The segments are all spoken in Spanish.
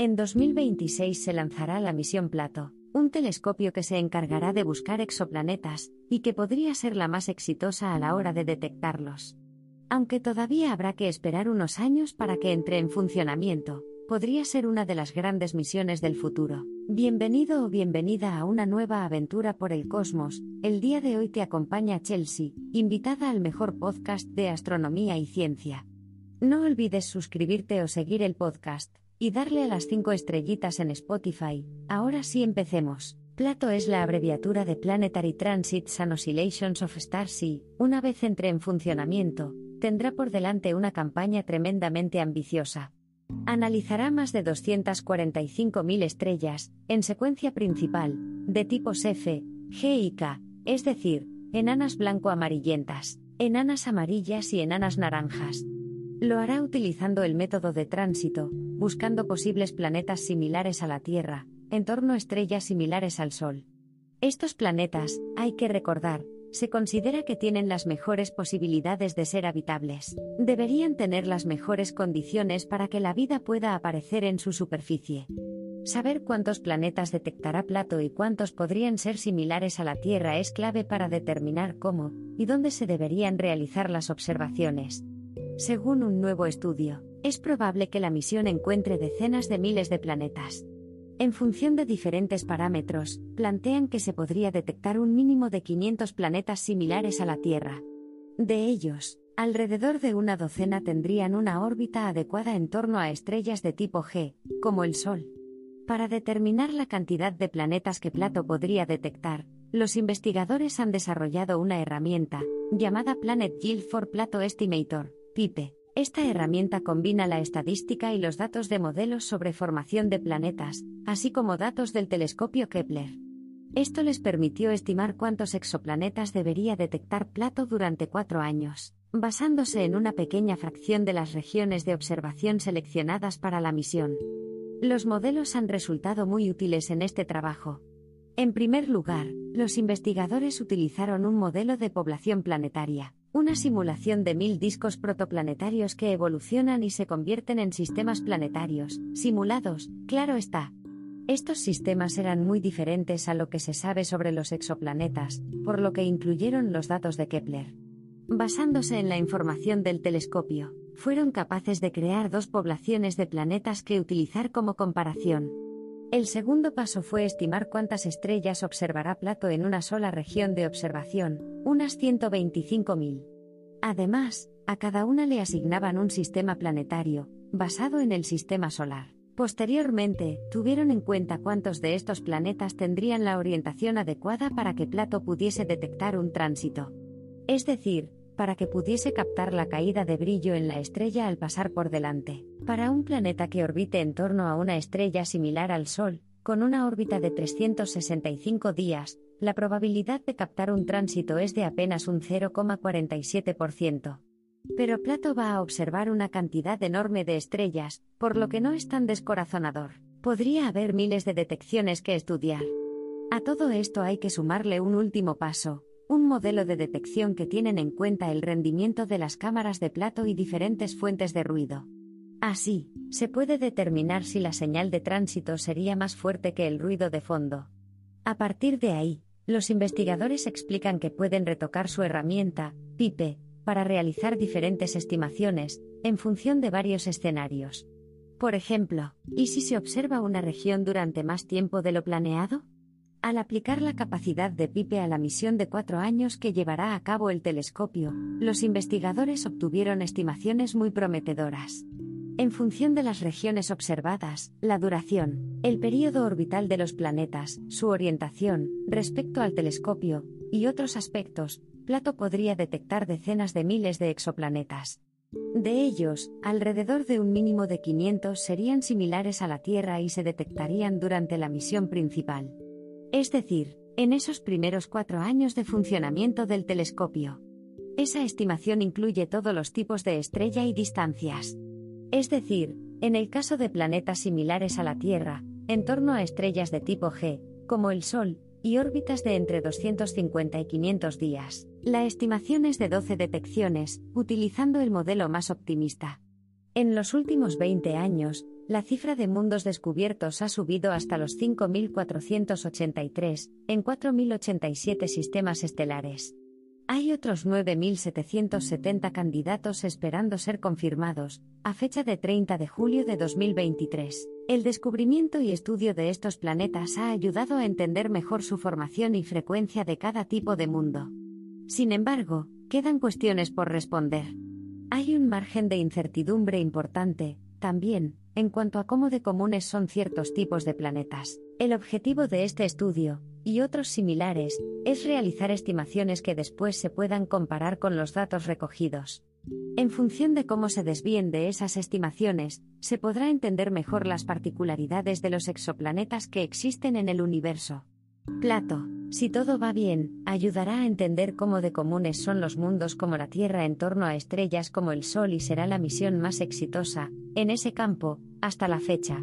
En 2026 se lanzará la misión Plato, un telescopio que se encargará de buscar exoplanetas, y que podría ser la más exitosa a la hora de detectarlos. Aunque todavía habrá que esperar unos años para que entre en funcionamiento, podría ser una de las grandes misiones del futuro. Bienvenido o bienvenida a una nueva aventura por el cosmos. El día de hoy te acompaña Chelsea, invitada al mejor podcast de astronomía y ciencia. No olvides suscribirte o seguir el podcast, y darle a las 5 estrellitas en Spotify. Ahora sí empecemos. Plato es la abreviatura de Planetary Transits and Oscillations of Stars y, una vez entre en funcionamiento, tendrá por delante una campaña tremendamente ambiciosa. Analizará más de 245.000 estrellas, en secuencia principal, de tipos F, G y K, es decir, enanas blanco-amarillentas, enanas amarillas y enanas naranjas. Lo hará utilizando el método de tránsito, buscando posibles planetas similares a la Tierra, en torno a estrellas similares al Sol. Estos planetas, hay que recordar, se considera que tienen las mejores posibilidades de ser habitables. Deberían tener las mejores condiciones para que la vida pueda aparecer en su superficie. Saber cuántos planetas detectará Plato y cuántos podrían ser similares a la Tierra es clave para determinar cómo y dónde se deberían realizar las observaciones. Según un nuevo estudio, es probable que la misión encuentre decenas de miles de planetas. En función de diferentes parámetros, plantean que se podría detectar un mínimo de 500 planetas similares a la Tierra. De ellos, alrededor de una docena tendrían una órbita adecuada en torno a estrellas de tipo G, como el Sol. Para determinar la cantidad de planetas que Plato podría detectar, los investigadores han desarrollado una herramienta, llamada Planet Yield for Plato Estimator, Esta herramienta combina la estadística y los datos de modelos sobre formación de planetas, así como datos del telescopio Kepler. Esto les permitió estimar cuántos exoplanetas debería detectar Plato durante cuatro años, basándose en una pequeña fracción de las regiones de observación seleccionadas para la misión. Los modelos han resultado muy útiles en este trabajo. En primer lugar, los investigadores utilizaron un modelo de población planetaria, una simulación de mil discos protoplanetarios que evolucionan y se convierten en sistemas planetarios, simulados, claro está. Estos sistemas eran muy diferentes a lo que se sabe sobre los exoplanetas, por lo que incluyeron los datos de Kepler. Basándose en la información del telescopio, fueron capaces de crear dos poblaciones de planetas que utilizar como comparación. El segundo paso fue estimar cuántas estrellas observará Plato en una sola región de observación, unas 125.000. Además, a cada una le asignaban un sistema planetario, basado en el sistema solar. Posteriormente, tuvieron en cuenta cuántos de estos planetas tendrían la orientación adecuada para que Plato pudiese detectar un tránsito. Es decir, para que pudiese captar la caída de brillo en la estrella al pasar por delante. Para un planeta que orbite en torno a una estrella similar al Sol, con una órbita de 365 días, la probabilidad de captar un tránsito es de apenas un 0,47%. Pero Plato va a observar una cantidad enorme de estrellas, por lo que no es tan descorazonador. Podría haber miles de detecciones que estudiar. A todo esto hay que sumarle un último paso, un modelo de detección que tienen en cuenta el rendimiento de las cámaras de plato y diferentes fuentes de ruido. Así, se puede determinar si la señal de tránsito sería más fuerte que el ruido de fondo. A partir de ahí, los investigadores explican que pueden retocar su herramienta, PIPE, para realizar diferentes estimaciones, en función de varios escenarios. Por ejemplo, ¿y si se observa una región durante más tiempo de lo planeado? Al aplicar la capacidad de PIPE a la misión de cuatro años que llevará a cabo el telescopio, los investigadores obtuvieron estimaciones muy prometedoras. En función de las regiones observadas, la duración, el período orbital de los planetas, su orientación, respecto al telescopio, y otros aspectos, Plato podría detectar decenas de miles de exoplanetas. De ellos, alrededor de un mínimo de 500 serían similares a la Tierra y se detectarían durante la misión principal. Es decir, en esos primeros cuatro años de funcionamiento del telescopio. Esa estimación incluye todos los tipos de estrella y distancias. Es decir, en el caso de planetas similares a la Tierra, en torno a estrellas de tipo G, como el Sol, y órbitas de entre 250 y 500 días, la estimación es de 12 detecciones, utilizando el modelo más optimista. En los últimos 20 años, la cifra de mundos descubiertos ha subido hasta los 5.483, en 4.087 sistemas estelares. Hay otros 9.770 candidatos esperando ser confirmados, a fecha de 30 de julio de 2023. El descubrimiento y estudio de estos planetas ha ayudado a entender mejor su formación y frecuencia de cada tipo de mundo. Sin embargo, quedan cuestiones por responder. Hay un margen de incertidumbre importante, también, en cuanto a cómo de comunes son ciertos tipos de planetas. El objetivo de este estudio, y otros similares, es realizar estimaciones que después se puedan comparar con los datos recogidos. En función de cómo se desvíen de esas estimaciones, se podrá entender mejor las particularidades de los exoplanetas que existen en el universo. Plato, si todo va bien, ayudará a entender cómo de comunes son los mundos como la Tierra en torno a estrellas como el Sol y será la misión más exitosa, en ese campo, hasta la fecha.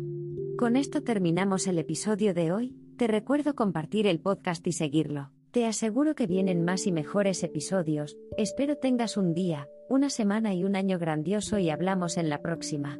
Con esto terminamos el episodio de hoy, te recuerdo compartir el podcast y seguirlo. Te aseguro que vienen más y mejores episodios, espero tengas un día, una semana y un año grandioso y hablamos en la próxima.